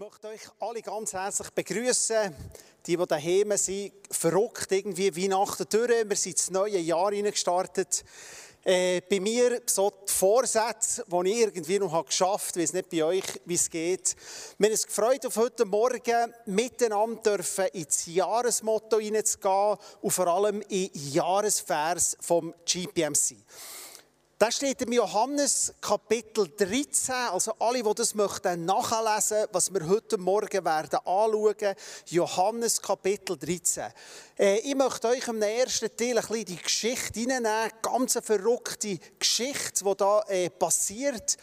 Ich möchte euch alle ganz herzlich begrüßen. Die, die daheim sind, verrückt irgendwie Weihnachten durch. Wir sind ins neue Jahr gestartet. Äh, bei mir so die Vorsätze, die ich irgendwie noch geschafft habe, ich weiß nicht bei euch, wie es geht. Wir haben uns gefreut, auf heute Morgen miteinander ins Jahresmotto hineinzugehen und vor allem in Jahresvers vom GPMC. Das steht im Johannes Kapitel 13. Also alle, die das möchten nachlesen, was wir heute Morgen werden anschauen. Johannes Kapitel 13. Äh, ich möchte euch im ersten Teil ein bisschen die Geschichte hineinnehmen. Ganz eine verrückte Geschichte, die da äh, passiert.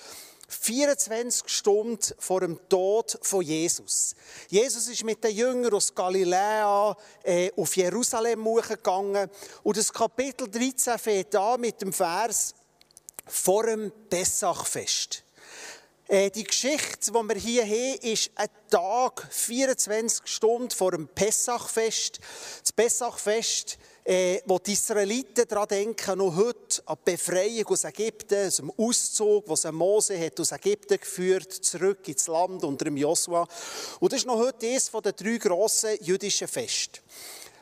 24 Stunden vor dem Tod von Jesus. Jesus ist mit den Jüngern aus Galiläa äh, auf Jerusalem gegangen. Und das Kapitel 13 fängt an mit dem Vers vor dem Pessachfest. Äh, die Geschichte, die wir hier haben, ist ein Tag, 24 Stunden vor dem Pessachfest. Das Pessachfest, äh, wo die Israeliten daran denken, noch heute an die Befreiung aus Ägypten, aus dem Auszug, wo Mose hat aus Ägypten geführt, zurück ins Land unter dem Josua. Und das ist noch heute eines der drei grossen jüdischen Feste.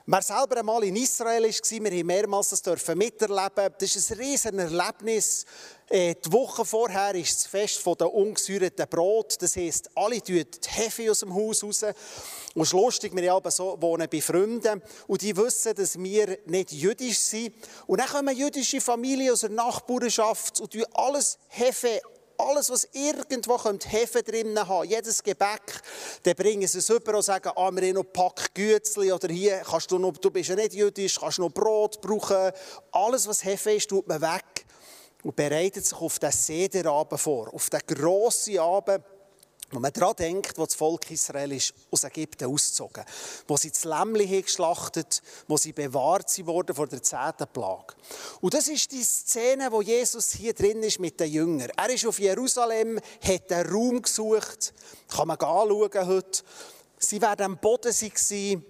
Wer selber einmal in Israel war, wir haben mehrmals das dürfen miterleben. Das ist ein riesen Erlebnis. Äh, die Woche vorher ist das Fest der ungesäuerten Brot. Das heisst, alle tun die Hefe aus dem Haus raus. Und es ist lustig, wir so, wohnen bei Freunden und die wissen, dass wir nicht jüdisch sind. Und dann kommen jüdische Familien aus der Nachbarschaft und tun alles Hefe alles, was irgendwo Hefe drin haben jedes Gebäck, dann bringen sie es rüber und sagen, ah, wir haben noch ein Pack Gützli oder hier kannst du noch, du bist ja nicht jüdisch, kannst noch Brot brauchen. Alles, was Hefe ist, tut man weg und bereitet sich auf den Sederabend vor, auf den grossen Abend, wo man daran denkt, wo das Volk Israel ist aus Ägypten ausgezogen, wo sie das Lämmli geschlachtet wo sie bewahrt wurden vor der zehnten Plage. Und das ist die Szene, wo Jesus hier drin ist mit den Jüngern. Er ist auf Jerusalem, hat einen Raum gesucht, kann man anschauen heute. Sie werden am Boden sein,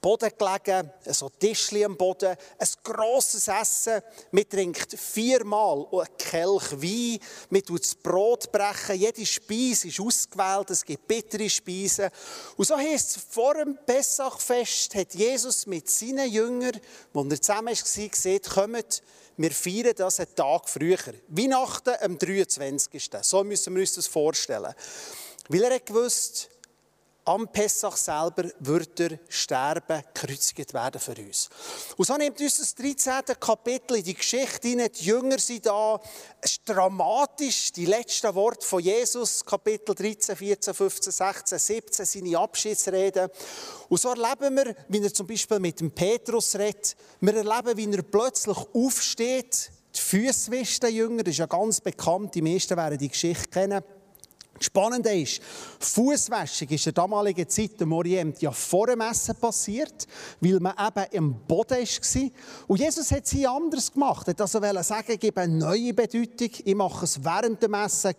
Boden gelegen, so Tischchen am Boden, ein grosses Essen. Man trinkt viermal einen Kelch Wein, man tut das Brot brechen, jede Speise ist ausgewählt, es gibt bittere Speisen. Und so heisst es, vor dem Pessachfest hat Jesus mit seinen Jüngern, wo er zusammen war, gesagt, kommt, wir feiern das einen Tag früher. Weihnachten am 23. So müssen wir uns das vorstellen. Weil er hat gewusst, am Pessach selber wird er sterben, gekreuzigt werden für uns. Und so nimmt uns das 13. Kapitel in die Geschichte hinein. Die Jünger sind da. Dramatisch. Die letzten Worte von Jesus, Kapitel 13, 14, 15, 16, 17, seine Abschiedsreden. Und so erleben wir, wie er zum Beispiel mit dem Petrus redet. Wir erleben, wie er plötzlich aufsteht, die Füße wischt, der Jünger. Das ist ja ganz bekannt. Die meisten werden die Geschichte kennen. Spannende ist, Fußwäschung ist in der damaligen Zeit im Orient ja vor dem Essen passiert, weil man eben im Boden war. Und Jesus hat sie anders gemacht. Er wollte also sagen, ich gebe eine neue Bedeutung. Ich mache es während dem Essen,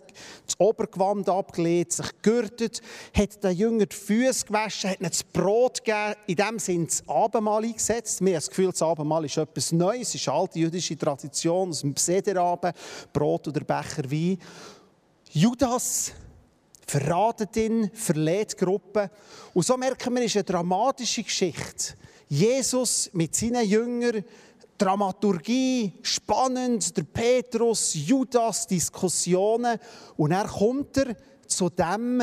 das Obergewand abgelegt, sich gürtet, hat den Jünger die Füße gewaschen, hat ihnen das Brot gegeben, in dem Sinne das Abendmahl eingesetzt. Haben das Gefühl, das Abendmahl ist etwas Neues, es ist eine alte jüdische Tradition, aus dem Sederabend, Brot oder Becher Wein. Judas verratet ihn, verlädt die Gruppe. Und so merken wir, es ist eine dramatische Geschichte. Jesus mit seinen Jüngern, Dramaturgie, spannend, der Petrus, Judas, Diskussionen. Und er kommt er zu dem,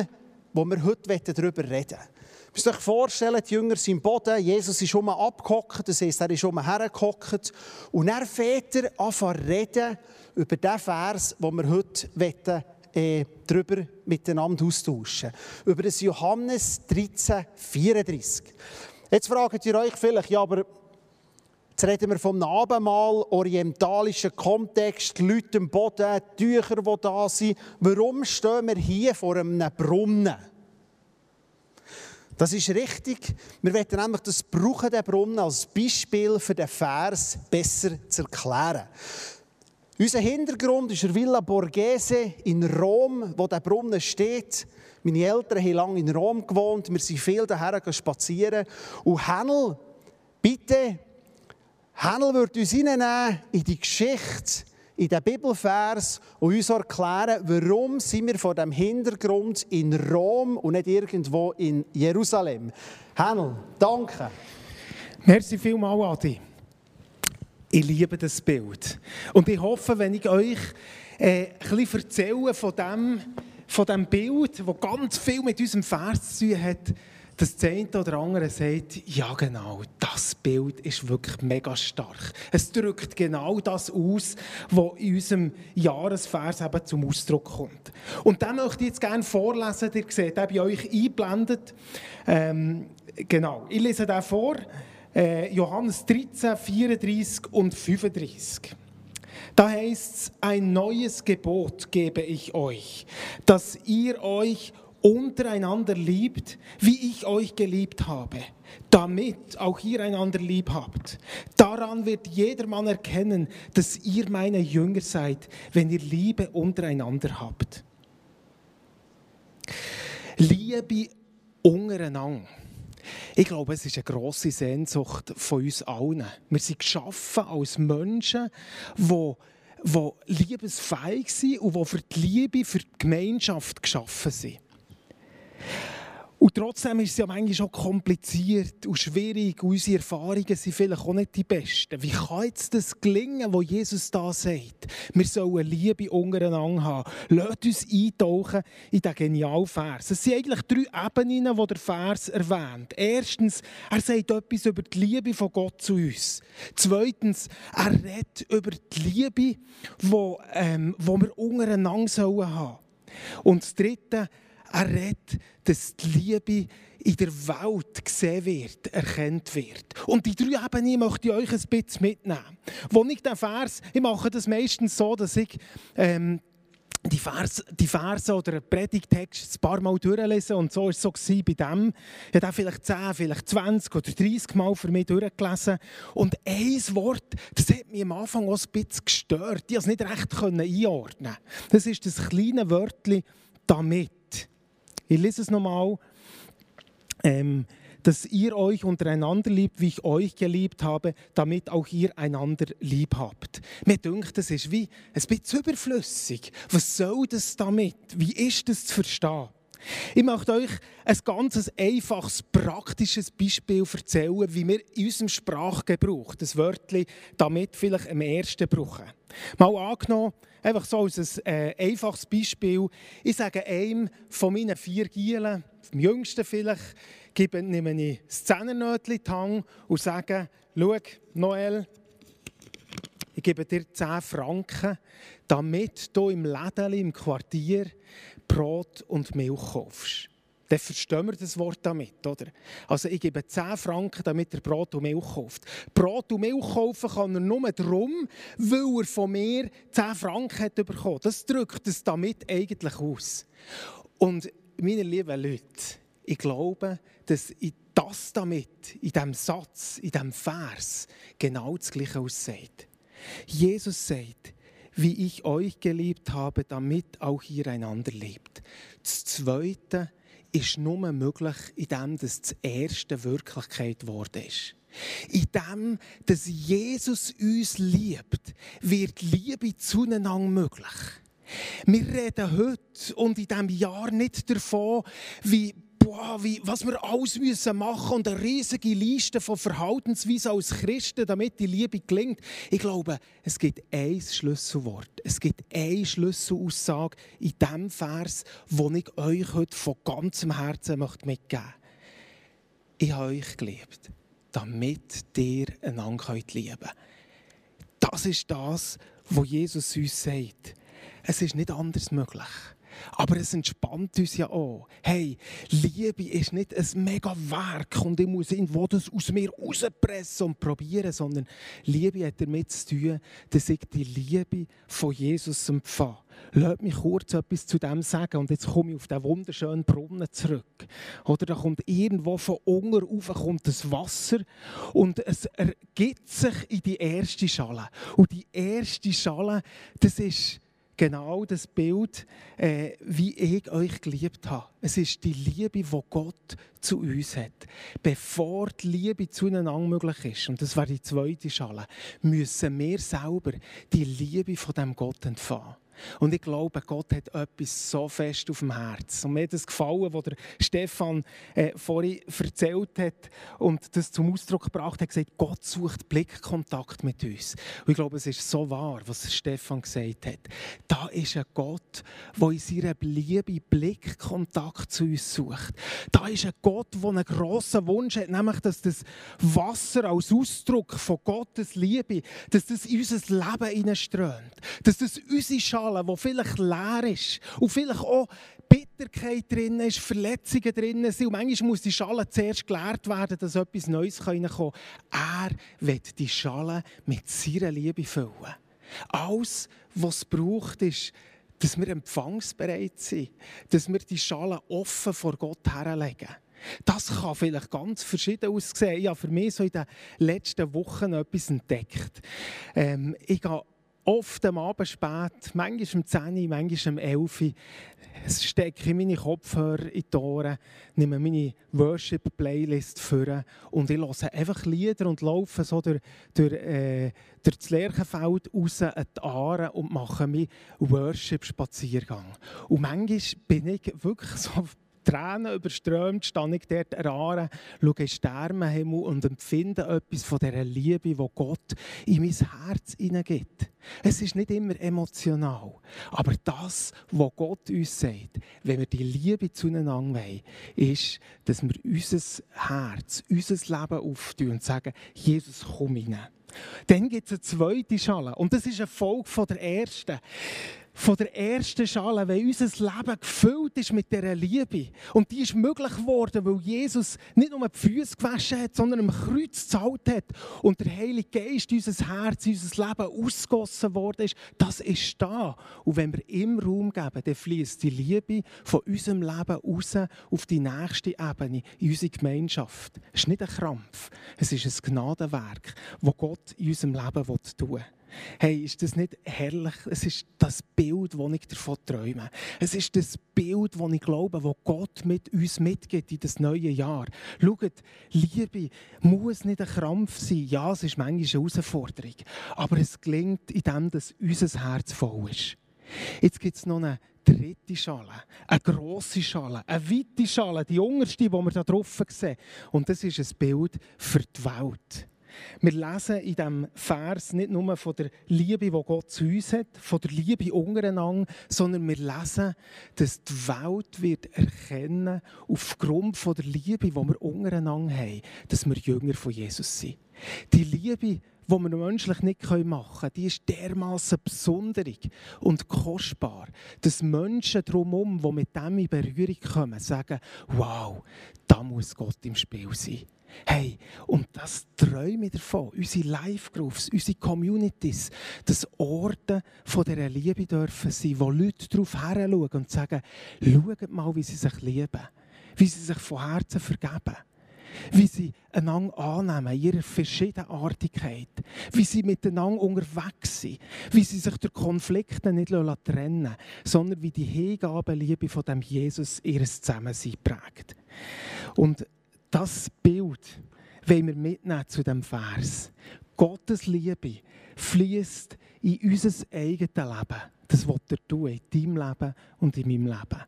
wo wir heute darüber reden wollen. Müsst euch vorstellen, die Jünger sind im Boden, Jesus ist um abgehockt, das heisst, er ist um hergehockt. Und er fährt er an reden über den Vers, den wir heute äh, darüber miteinander austauschen. Über das Johannes 13, 34. Jetzt fragt ihr euch vielleicht, ja, aber Jetzt reden wir vom Abendmahl, orientalischen Kontext, Leute am Boden, Tücher, die da sind. Warum stehen wir hier vor einem Brunnen? Das ist richtig. Wir wollen nämlich das Brauchen der Brunnen als Beispiel für den Vers besser zu erklären. Unser Hintergrund ist der Villa Borghese in Rom, wo der Brunnen steht. Meine Eltern haben lange in Rom gewohnt, wir sind viel daher spazieren. Und Hänel, bitte, Hänel wird uns hineinnehmen in die Geschichte, in den Bibelvers und uns erklären, warum sind wir vor dem Hintergrund in Rom und nicht irgendwo in Jerusalem. Hänel, danke. Merci vielmals, Adi. Ich liebe das Bild. Und ich hoffe, wenn ich euch äh, ein bisschen erzähle von dem, von dem Bild, das ganz viel mit unserem Vers zu tun hat, dass das eine oder andere sagt, ja genau, das Bild ist wirklich mega stark. Es drückt genau das aus, was in unserem Jahresvers eben zum Ausdruck kommt. Und den möchte ich jetzt gerne vorlesen. Ihr seht den bei euch eingeblendet. Ähm, genau, ich lese den vor. Äh, Johannes 13, 34 und 35. Da heißt es, ein neues Gebot gebe ich euch, dass ihr euch untereinander liebt, wie ich euch geliebt habe, damit auch ihr einander lieb habt. Daran wird jedermann erkennen, dass ihr meine Jünger seid, wenn ihr Liebe untereinander habt. Liebe untereinander. Ich glaube, es ist eine grosse Sehnsucht von uns allen. Wir sind geschaffen als Menschen, die die liebesfähig sind und die für die Liebe, für die Gemeinschaft geschaffen sind. Und trotzdem ist es ja manchmal schon kompliziert und schwierig. Und unsere Erfahrungen sind vielleicht auch nicht die besten. Wie kann jetzt das gelingen, wo Jesus da sagt? Wir sollen Liebe untereinander haben. Lasst uns eintauchen in diesen genialen Vers. Es sind eigentlich drei Ebenen, die der Vers erwähnt. Erstens, er sagt etwas über die Liebe von Gott zu uns. Zweitens, er redet über die Liebe, die, ähm, die wir untereinander haben sollen. Und das Dritte, er redet, dass die Liebe in der Welt gesehen wird, erkannt wird. Und die drei Ebenen möchte ich euch ein bisschen mitnehmen. Wo ich den Vers, ich mache das meistens so, dass ich ähm, die Verse, die Verse oder einen Predigtext ein paar Mal durchlese. Und so war es so bei dem. Ich habe vielleicht 10, vielleicht 20 oder 30 Mal für mich durchgelesen. Und ein Wort, das hat mich am Anfang auch ein bisschen gestört. Ich konnte es nicht recht einordnen. Das ist das kleine Wörtchen «damit». Ich lese es nochmal. Ähm, dass ihr euch untereinander liebt, wie ich euch geliebt habe, damit auch ihr einander lieb habt. Mir denkt, das ist wie ein bisschen überflüssig. Was soll das damit? Wie ist das zu verstehen? Ich möchte euch ein ganz einfaches, praktisches Beispiel erzählen, wie wir in unserem Sprachgebrauch das Wörtchen damit vielleicht am ersten brauchen. Mal angenommen, einfach so als ein äh, einfaches Beispiel. Ich sage einem von meinen vier Gielen, dem jüngsten vielleicht, gebe, nehme ich das Zehnernötchen in die Hand und sage, schau, Noel, ich gebe dir 10 Franken, damit du im Läden im Quartier Brot und Milch kaufst. Dann verstehen wir das Wort damit, oder? Also ich gebe 10 Franken, damit er Brot und Milch kauft. Brot und Milch kaufen kann er nur darum, weil er von mir 10 Franken hat bekommen. Das drückt es damit eigentlich aus. Und meine lieben Leute, ich glaube, dass das damit, in diesem Satz, in diesem Vers, genau das Gleiche aussieht. Jesus sagt, wie ich euch geliebt habe, damit auch ihr einander liebt. Das Zweite ist nur möglich, indem das, das erste Wirklichkeit geworden ist. In dem, dass Jesus uns liebt, wird Liebe zueinander möglich. Wir reden heute und in diesem Jahr nicht davon, wie boah, wie, was wir alles müssen machen und eine riesige Liste von Verhaltensweisen als Christen, damit die Liebe gelingt. Ich glaube, es gibt ein Schlüsselwort. Es gibt eine Schlüsselaussage in dem Vers, wo ich euch heute von ganzem Herzen mitgeben möchte. Ich habe euch geliebt, damit ihr einander lieben könnt. Das ist das, was Jesus uns sagt. Es ist nicht anders möglich. Aber es entspannt uns ja auch. Hey, Liebe ist nicht ein mega Werk und ich muss irgendwo das aus mir rauspressen und probieren, sondern Liebe hat damit zu tun, dass ich die Liebe von Jesus empfange. Lass mich kurz etwas zu dem sagen und jetzt komme ich auf den wunderschönen Brunnen zurück. Oder da kommt irgendwo von unten rauf kommt das Wasser und es ergibt sich in die erste Schale. Und die erste Schale, das ist genau das Bild, äh, wie ich euch geliebt habe. Es ist die Liebe, die Gott zu uns hat. Bevor die Liebe zueinander möglich ist, und das wäre die zweite Schale, müssen wir selber die Liebe von dem Gott entfahren. Und ich glaube, Gott hat etwas so fest auf dem Herz. Und mir hat das gefallen, was der Stefan äh, vorhin erzählt hat und das zum Ausdruck gebracht hat, gesagt, Gott sucht Blickkontakt mit uns. Und ich glaube, es ist so wahr, was Stefan gesagt hat. Da ist ein Gott, der in seiner Liebe Blickkontakt zu uns sucht. Da ist ein Gott, der einen grossen Wunsch hat, nämlich, dass das Wasser als Ausdruck von Gottes Liebe, dass das in unser Leben hineinströmt. Dass das unsere Schale Schale, die vielleicht leer ist und vielleicht auch Bitterkeit drin ist, Verletzungen drin sind. Und manchmal muss die Schale zuerst geleert werden, dass etwas Neues reinkommen kann. Er wird die Schale mit seiner Liebe füllen. Alles, was es braucht, ist, dass wir empfangsbereit sind, dass wir die Schale offen vor Gott herlegen. Das kann vielleicht ganz verschieden aussehen. Ich habe für mich so in den letzten Wochen etwas entdeckt. Ähm, ich gehe oft am Abend spät, manchmal um 10 Uhr, manchmal um 11 Uhr, stecke ich meine Kopfhörer in die Ohren, nehme meine Worship-Playlist vor und ich höre einfach Lieder und laufe so durch, durch, äh, durch das Lerchenfeld raus an die Aare und mache meinen Worship-Spaziergang. Und manchmal bin ich wirklich so Tränen überströmt, stehe ich dort erahre, schaue in Sternenhimmel und empfinde etwas von dieser Liebe, die Gott in mein Herz hineingibt. Es ist nicht immer emotional, aber das, was Gott uns sagt, wenn wir die Liebe zueinander wollen, ist, dass wir unser Herz, unser Leben auftun und sagen, Jesus, komm rein. Dann gibt es eine zweite Schale und das ist eine Folge von der ersten von der ersten Schale, weil unser Leben gefüllt ist mit dieser Liebe. Und die ist möglich geworden, weil Jesus nicht nur die Füße gewaschen hat, sondern am Kreuz gezahlt hat. Und der Heilige Geist unser Herz, unser Leben ausgossen worden ist. Das ist da. Und wenn wir ihm Raum geben, dann fließt die Liebe von unserem Leben raus auf die nächste Ebene, in unsere Gemeinschaft. Es ist nicht ein Krampf, es ist ein Gnadenwerk, das Gott in unserem Leben tun will. Hey, ist das nicht herrlich? Es ist das Bild, das ich davon träume. Es ist das Bild, das ich glaube, das Gott mit uns mitgibt in das neue Jahr. Schaut, Liebe muss nicht ein Krampf sein. Ja, es ist manchmal eine Herausforderung. Aber es gelingt, indem dass unser Herz voll ist. Jetzt gibt es noch eine dritte Schale, eine grosse Schale, eine weite Schale, die unterste, die wir hier drauf sehen. Und das ist ein Bild für die Welt. Wir lesen in diesem Vers nicht nur von der Liebe, die Gott zu uns hat, von der Liebe untereinander, sondern wir lesen, dass die Welt wird erkennen, aufgrund von der Liebe, die wir untereinander haben, dass wir Jünger von Jesus sind. Die Liebe, die wir menschlich nicht machen können, die ist dermaßen besonderig und kostbar, dass Menschen drumherum, die mit dem in Berührung kommen, sagen, wow, da muss Gott im Spiel sein. Hey, und das träume ich davon. Unsere Live-Groups, unsere Communities, dass Orte von dieser Liebe dürfen sein, wo Leute darauf heranschauen und sagen, schaut mal, wie sie sich lieben, wie sie sich von Herzen vergeben, wie sie einander annehmen in ihrer Verschiedenartigkeit, wie sie miteinander unterwegs sind, wie sie sich durch Konflikte nicht trennen lassen, sondern wie die Hingabenliebe von dem Jesus ihres Zusammensein prägt. Und das Bild wollen wir mitnehmen zu dem Vers. Gottes Liebe fließt in unser eigenes Leben. Das wird er tun, in deinem Leben und in meinem Leben.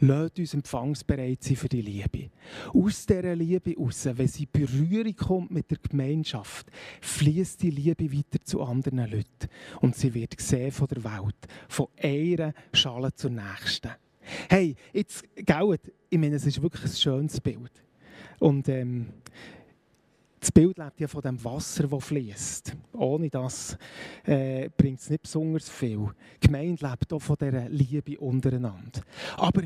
Lasst uns empfangsbereit sein für die Liebe. Aus dieser Liebe heraus, wenn sie Berührung kommt mit der Gemeinschaft, fließt die Liebe weiter zu anderen Leuten. Und sie wird gesehen von der Welt, von einer Schale zur nächsten. Hey, jetzt, gell, ich meine, es ist wirklich ein schönes Bild. Und ähm, das Bild lebt ja von dem Wasser, das fließt. Ohne das äh, bringt es nicht besonders viel. Die Gemeinde lebt auch von dieser Liebe untereinander. Aber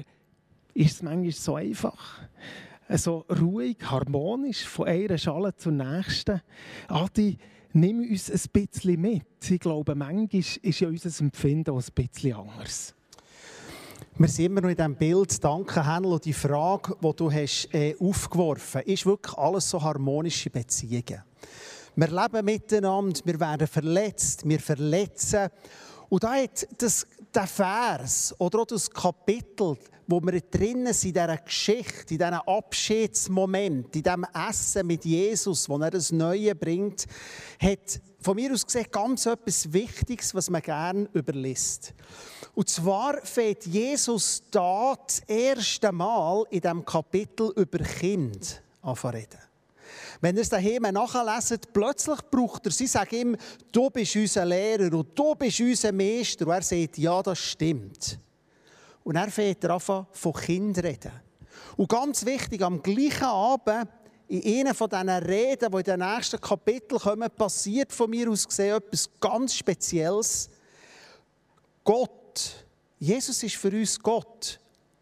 ist es manchmal so einfach? So ruhig, harmonisch, von einer Schale zur nächsten. Adi, nimm uns ein bisschen mit. Ich glaube, manchmal ist ja unser Empfinden auch ein bisschen anders. Wir sind immer noch in diesem Bild. Danke. Und die Frage, die du hast, äh, aufgeworfen hast, ist wirklich alles so harmonische Beziehungen. Wir leben miteinander, wir werden verletzt, wir verletzen. Und da hat das der Vers oder auch das Kapitel, wo wir drinnen sind, in dieser Geschichte, in diesem Abschiedsmoment, in diesem Essen mit Jesus, wo er das Neue bringt, hat von mir aus gesehen ganz etwas Wichtiges, was man gerne überlässt. Und zwar fängt Jesus da das erste Mal in diesem Kapitel über Kind an reden. Wenn ihr es daheim nachlesen, plötzlich braucht er, sie sagen ihm, du bist unser Lehrer und du bist unser Meister. Und er sagt, ja, das stimmt. Und er fängt er an, von Kindern reden. Und ganz wichtig, am gleichen Abend, in einer von diesen Reden, die in den nächsten Kapiteln kommen, passiert von mir aus gesehen etwas ganz Spezielles. Gott, Jesus ist für uns Gott,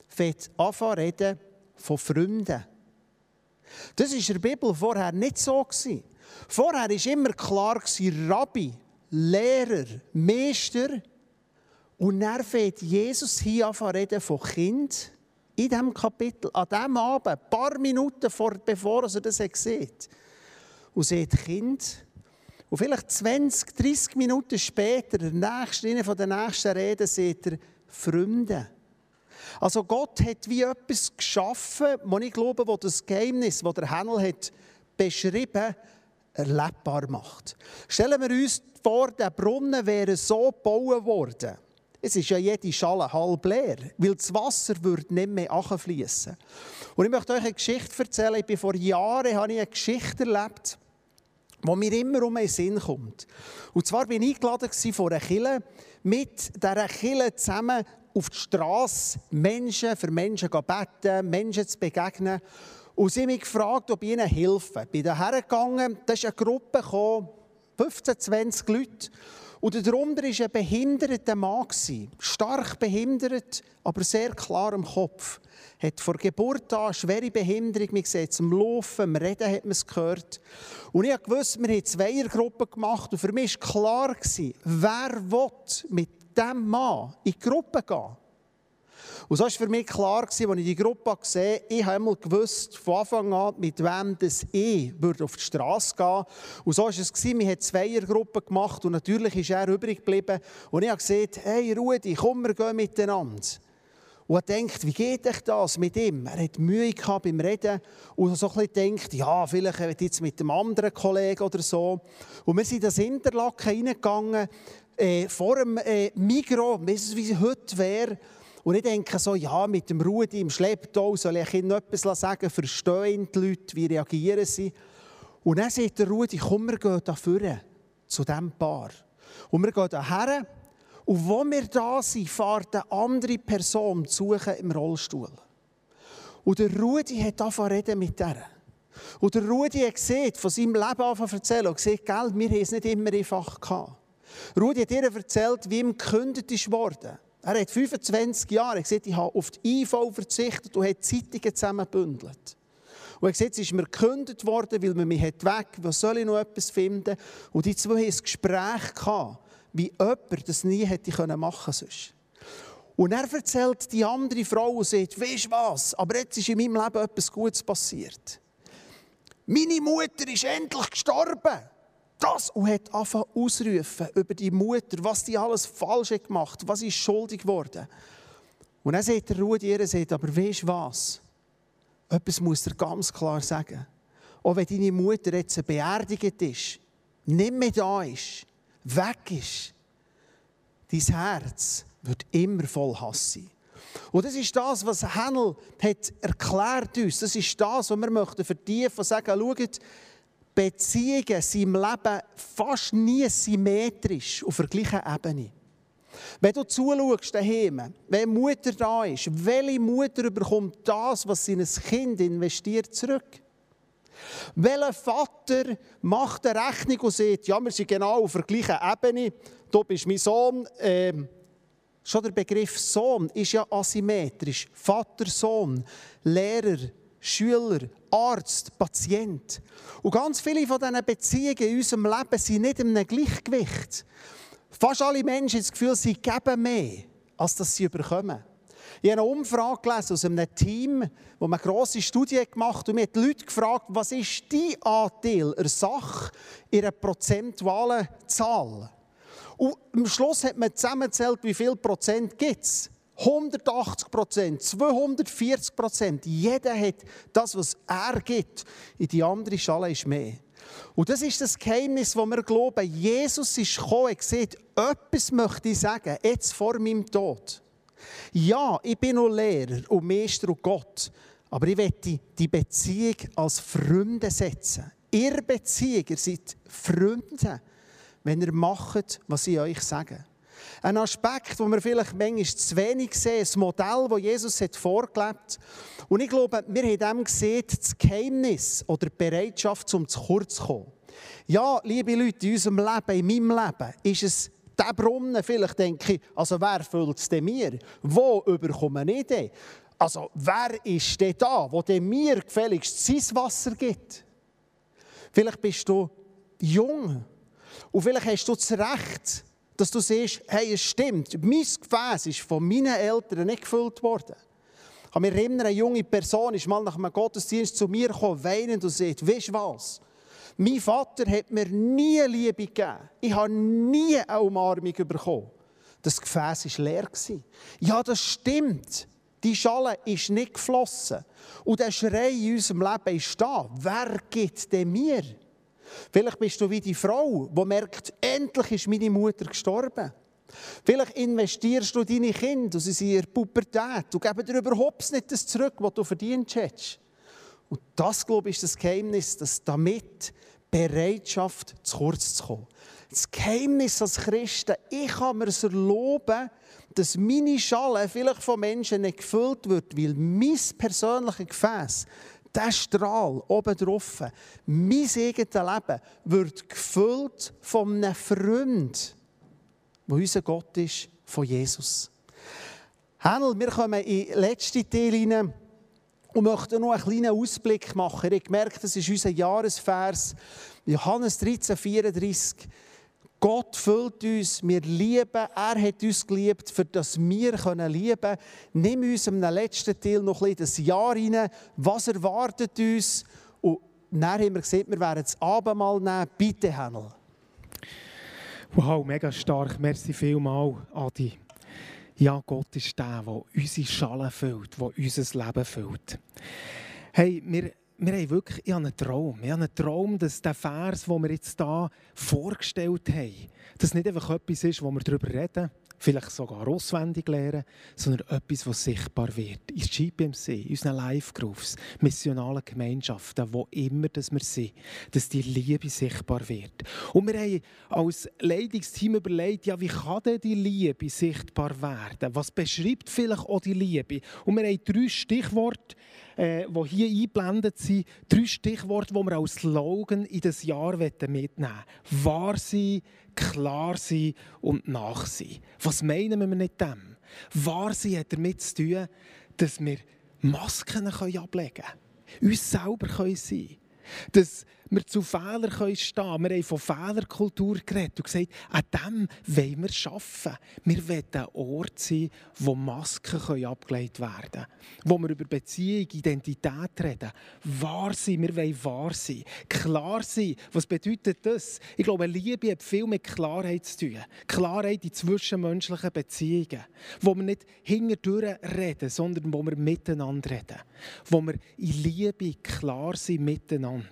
fängt an zu reden von Freunden. Das war in der Bibel vorher nicht so. Vorher war immer klar, Rabbi, Lehrer, Meister. Und dann fängt Jesus hier an reden von Kind in diesem Kapitel, an diesem Abend, ein paar Minuten vor, bevor er das sieht. Und sieht Kind. Und vielleicht 20, 30 Minuten später, der nächste, eine von den nächsten Reden, sieht er Freunde. Also Gott hat wie etwas geschaffen, wo ich glaube, wo das Geheimnis, das der Hennel hat beschrieben, erlebbar macht. Stellen wir uns vor, der Brunnen wäre so gebaut worden. Es ist ja jede Schale halb leer, weil das Wasser würde nicht mehr fließen. Und ich möchte euch eine Geschichte erzählen. Ich bin vor Jahren habe ich eine Geschichte erlebt, die mir immer um den Sinn kommt. Und zwar bin ich eingeladen von einer Kille mit dieser Kille zusammen auf die Straße Menschen, für Menschen zu beten, Menschen zu begegnen. Und sie haben mich gefragt, ob ich ihnen helfe. Ich bin daher gegangen, da ist eine Gruppe gekommen, 15, 20 Leute. Und darunter war ein behinderter Mann. Stark behindert, aber sehr klar im Kopf. Hat vor Geburt an eine schwere Behinderung. Man sieht es im Laufen, im Reden hat man es gehört. Und ich wusste, wir haben Zweiergruppen gemacht. Und für mich war klar, wer mit diesem Mann in die Gruppe gehen. Und so war für mich klar, als ich die Gruppe habe, ich habe einmal gewusst, von Anfang an, mit wem das ich würde auf die Straße gehen. Und so war es, wir haben Zweiergruppen gemacht und natürlich ist er übrig geblieben. Und ich habe gesagt, hey Rudi, komm, wir gehen miteinander. Und er denkt, wie geht euch das mit ihm? Er hat Mühe gehabt beim Reden und so ein bisschen denkt, ja, vielleicht jetzt mit einem anderen Kollegen oder so. Und wir sind in das Interlaken reingegangen äh, vor dem äh, Migro, wie es heute wäre. Und ich denke so, ja, mit dem Rudi im Schlepptau soll ich Ihnen etwas sagen, verstehen die Leute, wie reagieren sie. Und dann sagt der Rudi, komm, wir gehen da vorne, zu diesem Paar. Und wir gehen da her. Und wo wir da sind, fährt eine andere Person suchen im Rollstuhl. Und der Rudi hat angefangen reden mit der. Und der Rudi hat gesehen, von seinem Leben angefangen zu erzählen und gesagt, gell, wir haben es nicht immer einfach gehabt. Rudi hat ihr erzählt, wie ihm gekündigt worden. Er hat 25 Jahre gesagt, ich habe auf die IV verzichtet und hat Zeitungen zusammengebündelt. Und er gesagt, es ist mir gekündigt worden, weil man mich weg hat. Was soll ich noch etwas finden? Und die zwei hatten ein Gespräch, gehabt, wie jemand das nie hätte machen können. Und er erzählt die andere Frau und sagt, du was, aber jetzt ist in meinem Leben etwas Gutes passiert. Meine Mutter ist endlich gestorben das und hat angefangen ausrufen über die Mutter, was die alles falsch hat gemacht, was ist schuldig geworden. Und dann sagt der Rudi ihr, sagt, aber weißt du was? Etwas muss er ganz klar sagen. Auch wenn deine Mutter jetzt beerdigt ist, nicht mehr da ist, weg ist, dein Herz wird immer voll Hass sein. Und das ist das, was Hennel hat erklärt uns. Das ist das, was wir möchten vertiefen und sagen, schaut, Beziehungen sind im Leben fast nie symmetrisch auf der gleichen Ebene. Wenn du zuschaust daheim, wenn Mutter da ist, welche Mutter bekommt das, was sie in ein Kind investiert, zurück? Welcher Vater macht eine Rechnung und sagt, ja, wir sind genau auf der gleichen Ebene, du bist mein Sohn. Ähm, schon der Begriff Sohn ist ja asymmetrisch. Vater, Sohn, Lehrer, Schüler, Arzt, Patient. Und ganz viele von diesen Beziehungen in unserem Leben sind nicht einem Gleichgewicht. Fast alle Menschen haben das Gefühl, sie geben mehr, als dass sie überkommen. Ich habe eine Umfrage gelesen aus einem Team, wo man grosse Studie gemacht hat und mir die Leute gefragt, was ist dein Anteil der Sache in einer prozentualen Zahl? Und am Schluss hat man zusammengezählt, wie viel Prozent gibt es. 180 Prozent, 240 Prozent. Jeder hat das, was er gibt. In die andere Schale ist mehr. Und das ist das Geheimnis, wo wir glauben, Jesus ist gekommen und gesagt, etwas möchte ich sagen, jetzt vor meinem Tod. Ja, ich bin noch Lehrer und Meister und Gott, aber ich möchte die Beziehung als Freunde setzen. Ihr Beziehung, ihr seid Freunde, wenn ihr macht, was ich euch sage. Ein Aspekt, den wir vielleicht manchmal zu wenig sehen, ein Modell, das Jesus hat vorgelebt Und ich glaube, wir haben dem gesehen, das Geheimnis oder die Bereitschaft, um zu kurz zu kommen. Ja, liebe Leute, in unserem Leben, in meinem Leben, ist es der Brunnen, vielleicht denke ich, also wer füllt es denn mir? Wo überkomme ich denn? Also wer ist denn da, wo mir gefälligst sein Wasser gibt? Vielleicht bist du jung und vielleicht hast du das Recht, dass du siehst, hey, es stimmt, mein Gefäß ist von meinen Eltern nicht gefüllt worden. Ich kann mich erinnern, eine junge Person ist mal nach einem Gottesdienst zu mir gekommen, weinend und sagt, weißt du was? Mein Vater hat mir nie Liebe gegeben. Ich habe nie eine Umarmung bekommen. Das Gefäß war leer. Ja, das stimmt. Die Schale ist nicht geflossen. Und der Schrei in unserem Leben ist da. Wer gibt denn mir? Vielleicht bist du wie die Frau, die merkt, endlich ist meine Mutter gestorben. Vielleicht investierst du deine Kinder und sie sind in der Pubertät und geben dir überhaupt nicht das zurück, was du verdient hast. Und das, glaube ich, ist das Geheimnis, dass damit Bereitschaft zu kurz zu kommen. Das Geheimnis als Christen, ich kann mir es erlauben, dass meine Schale vielleicht von Menschen nicht gefüllt wird, weil mein persönliches Gefäß der Strahl oben drauf, mein eigenes Leben, wird gefüllt von einem Freund, der unser Gott ist, von Jesus. Hänel, wir kommen in den letzten Teil hinein und möchten noch einen kleinen Ausblick machen. Ich gemerkt, das ist unser Jahresvers, Johannes 13, 34. Gott füllt uns, wir lieben, er hat uns geliebt, für das wir können lieben können. Nimm uns im letzten Teil noch ein das Jahr rein, was erwartet uns. Und dann haben wir gesehen, wir werden das Abendmahl nehmen. Bitte, Hänel. Wow, mega stark. Merci vielmal, Adi. Ja, Gott ist der, der unsere Schale füllt, der unser Leben füllt. Hey, wir wir haben wirklich, ich habe einen Traum. Ich habe einen Traum, dass der Vers, den wir jetzt hier vorgestellt haben, das nicht einfach etwas ist, wo wir darüber reden, vielleicht sogar auswendig lernen, sondern etwas, was sichtbar wird. In GPMC, in unseren Live-Groups, missionalen Gemeinschaften, wo immer dass wir sind, dass die Liebe sichtbar wird. Und wir haben als Leitungsteam überlegt, ja, wie kann denn die Liebe sichtbar werden? Was beschreibt vielleicht auch die Liebe? Und wir haben drei Stichworte äh, die hier eingeblendet sind, drei Stichworte, die wir als Slogan in das Jahr mitnehmen wollen. Wahr sein, klar sein und nach sein. Was meinen wir mit dem? Wahr sein hat damit zu tun, dass wir Masken ablegen können. Uns selber sein können. Wir zu Fehlern stehen können. Wir haben von Fehlerkultur geredet und gesagt, an dem wollen wir arbeiten. Wir wollen ein Ort sein, wo Masken abgelegt werden können. Wo wir über Beziehung, Identität reden. Wahr sein, wir wollen wahr sein. Klar sein, was bedeutet das? Ich glaube, Liebe hat viel mit Klarheit zu tun. Klarheit in zwischenmenschlichen Beziehungen. Wo wir nicht hinterdurch reden, sondern wo wir miteinander reden. Wo wir in Liebe klar sind miteinander.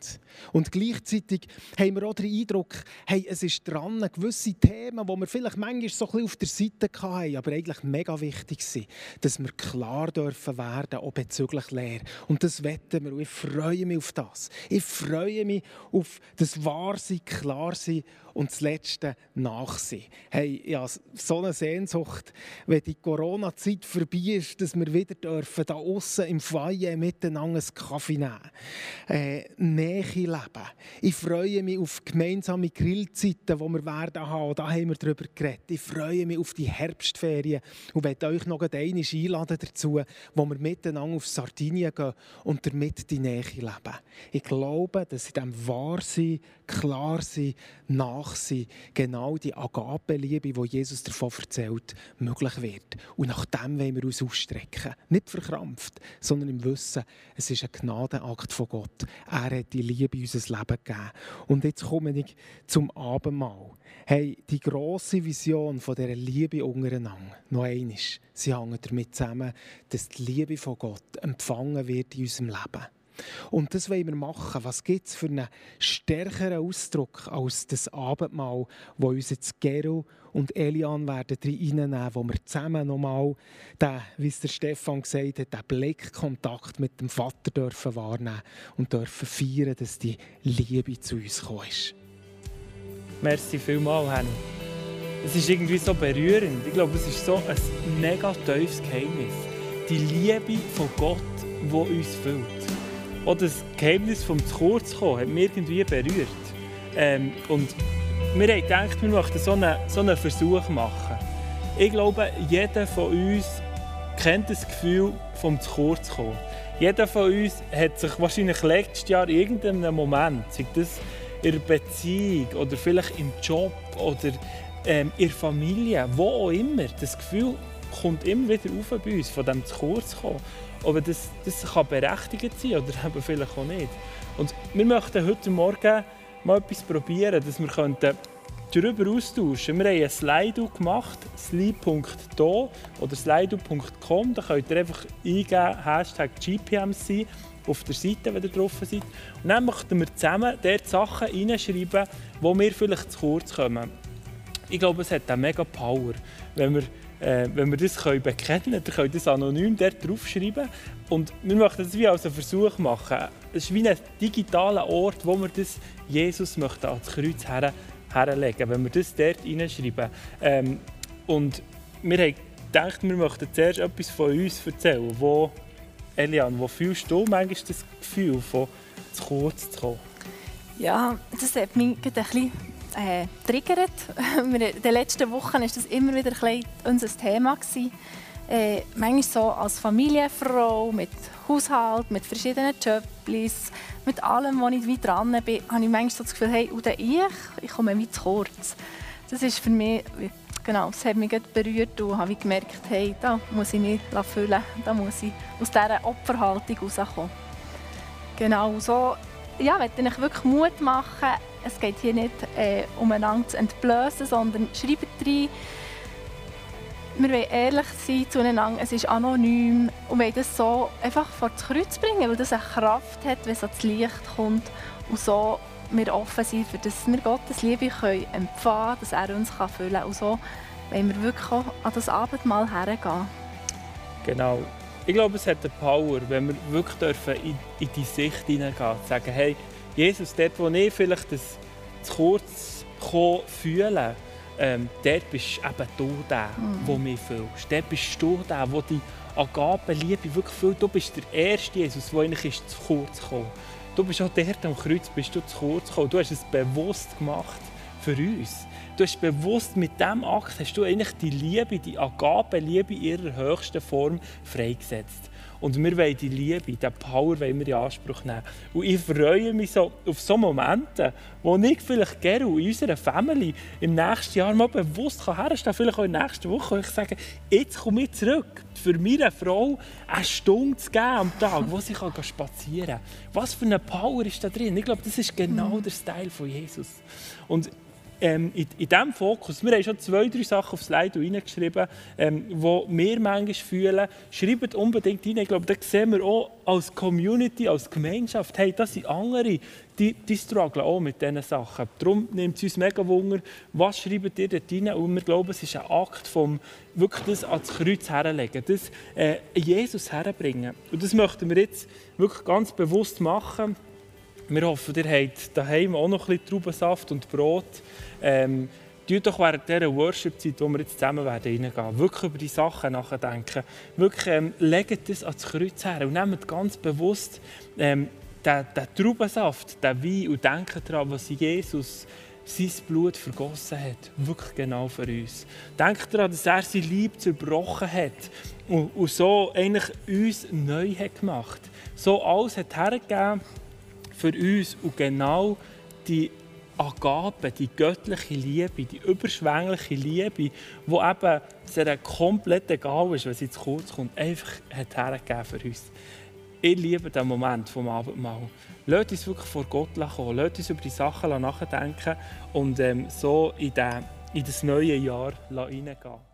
Und gleichzeitig haben wir auch den Eindruck, hey, es ist dran, gewisse Themen, die wir vielleicht manchmal so ein bisschen auf der Seite hatten, aber eigentlich mega wichtig sind, dass wir klar dürfen werden, auch bezüglich Lehre. Und das wetten wir und ich freue mich auf das. Ich freue mich auf das Wahrsein, Klarsein und das Letzte Nachsehen. Hey, ja, so eine Sehnsucht, wenn die Corona-Zeit vorbei ist, dass wir wieder dürfen, da außen im Foyer miteinander einen Kaffee nehmen. Äh, Nähe leben. Ich freue mich auf gemeinsame Grillzeiten, die wir werden haben. Da haben wir darüber geredet. Ich freue mich auf die Herbstferien und werde euch noch einmal einladen dazu, wo wir miteinander auf Sardinien gehen und damit die Nähe leben. Ich glaube, dass in diesem Wahrsein, Klarsein, Nachsein genau die Agape-Liebe, die Jesus davon erzählt, möglich wird. Und nach dem wollen wir uns ausstrecken. Nicht verkrampft, sondern im Wissen, es ist ein Gnadenakt von Gott. Er hat die Liebe in unser Leben gegeben. Und jetzt komme ich zum Abendmahl. Hey, die grosse Vision von dieser Liebe untereinander, noch einmal, sie hängt damit zusammen, dass die Liebe von Gott empfangen wird in unserem Leben. Und das wollen wir machen. Was gibt es für einen stärkeren Ausdruck als das Abendmahl, wo uns jetzt Gero und Elian werden reinnehmen, wo wir zusammen nochmal, den, wie es der Stefan gesagt hat, den Blickkontakt mit dem Vater dürfen wahrnehmen und dürfen feiern, dass die Liebe zu uns gekommen ist. Merci vielmals, Henny. Es ist irgendwie so berührend. Ich glaube, es ist so ein mega tiefes Geheimnis. Die Liebe von Gott, die uns füllt. Auch das Geheimnis vom zu kurz kommen hat mich irgendwie berührt. Ähm, und wir haben gedacht, wir möchten so einen, so einen Versuch machen. Ich glaube, jeder von uns kennt das Gefühl, vom zu kurz kommen. Jeder von uns hat sich wahrscheinlich letztes Jahr in irgendeinem Moment, sei das in der Beziehung oder vielleicht im Job oder ähm, in der Familie, wo auch immer, das Gefühl kommt immer wieder auf bei uns, von dem zu kurz kommen. Aber das, das kann berechtigt sein oder eben vielleicht auch nicht. Und wir möchten heute Morgen mal etwas probieren, dass wir könnten darüber austauschen Wir haben ein Slido gemacht, sli.do oder slido.com. Da könnt ihr einfach eingeben, Hashtag GPMC auf der Seite, wenn ihr drauf seid. Und dann möchten wir zusammen dort Sachen reinschreiben, wo wir vielleicht zu kurz kommen. Ich glaube, es hat eine mega Power, wenn wir äh, wenn wir das können bekennen können, können wir das anonym dort draufschreiben. Und wir möchten das wie als einen Versuch machen. Es ist wie ein digitaler Ort, wo wir das Jesus möchten ans Kreuz her, herlegen wenn wir das dort hineinschreiben. Ähm, und wir haben gedacht, wir möchten zuerst etwas von uns erzählen. Wo, Elian, wo fühlst du manchmal das Gefühl, von zu kurz zu kommen? Ja, das hat mich ein bisschen äh, triggert. In den letzten Wochen war das immer wieder unser Thema. Äh, manchmal so als Familienfrau, mit Haushalt, mit verschiedenen Jobs, mit allem, wo ich weit dran bin, habe ich manchmal so das Gefühl, hey, oder ich, ich komme weit zu kurz. Das ist für mich, genau, das hat mich berührt und habe gemerkt, hey, da muss ich mich füllen, da muss ich aus dieser Opferhaltung rauskommen. Genau, so ja, ich wirklich Mut machen, es geht hier nicht äh, umeinander zu entblößen, sondern schreibt rein. Wir wollen ehrlich sein zueinander, es ist anonym und wollen das so einfach vor das Kreuz bringen, weil das eine Kraft hat, wenn es ans Licht kommt und so wir offen sind, für das wir Gottes Liebe können empfangen können, dass er uns kann füllen kann. Und so wollen wir wirklich auch an das Abendmahl hergehen. Genau. Ich glaube, es hat eine Power, wenn wir wirklich dürfen in, in die Sicht hineingehen und sagen, hey, Jesus, dort, wo ich vielleicht das zu kurz fühle, ähm, dort bist eben du der, mhm. der mich fühlst. Dort bist du der, der die Agape-Liebe wirklich fühlt. Du bist der erste Jesus, der eigentlich ist, zu kurz gekommen Du bist auch dort am Kreuz, bist du zu kurz gekommen. Du hast es bewusst gemacht für uns. Du hast bewusst mit diesem Akt hast du eigentlich die Liebe, die Agape-Liebe in ihrer höchsten Form freigesetzt. Und wir wollen die Liebe, diese Power wollen wir in Anspruch nehmen. Und ich freue mich so auf so Momente, wo ich vielleicht gerne in unserer Familie im nächsten Jahr mal bewusst herstellen kann, vielleicht auch in der nächsten Woche, und ich sage, jetzt komme ich zurück, für meine Frau eine Stunde zu geben am Tag, wo sie kann spazieren kann. Was für eine Power ist da drin? Ich glaube, das ist genau mhm. der Style von Jesus. Und ähm, in, in diesem Fokus, wir haben schon zwei, drei Sachen aufs Slide reingeschrieben, ähm, wir manchmal fühlen. Schreibt unbedingt rein. Ich glaube, da sehen wir auch als Community, als Gemeinschaft, hey, das sind andere, die, die strugglen auch mit diesen Sachen. Darum nimmt es uns mega Wunder, was schreibt ihr dort rein? Und wir glauben, es ist ein Akt vom wirklich das ans Kreuz herlegen, das äh, Jesus herbringen. Und das möchten wir jetzt wirklich ganz bewusst machen. Wir hoffen, ihr habt daheim auch noch ein bisschen Traubensaft und Brot. Ähm, Tut doch während dieser Worship-Zeit, wo wir jetzt zusammen werden reingehen, wirklich über die Sachen nachdenken. Wirklich ähm, legt das ans Kreuz her und nehmt ganz bewusst ähm, den, den Traubensaft, den Wein und denkt daran, was Jesus sein Blut vergossen hat. Wirklich genau für uns. Denkt daran, dass er sein Lieb zerbrochen hat und, und so eigentlich uns neu hat gemacht. So alles hat hergegeben für uns und genau die Agape, die göttliche Liebe, die überschwängliche Liebe, die eben sehr komplett egal ist, wenn sie zu kurz kommt, einfach hat hergegeben für uns. ich liebe den Moment vom Abendmahl. Lasst uns wirklich vor Gott kommen, lasst uns über die Sachen nachdenken und ähm, so in, den, in das neue Jahr hineingehen.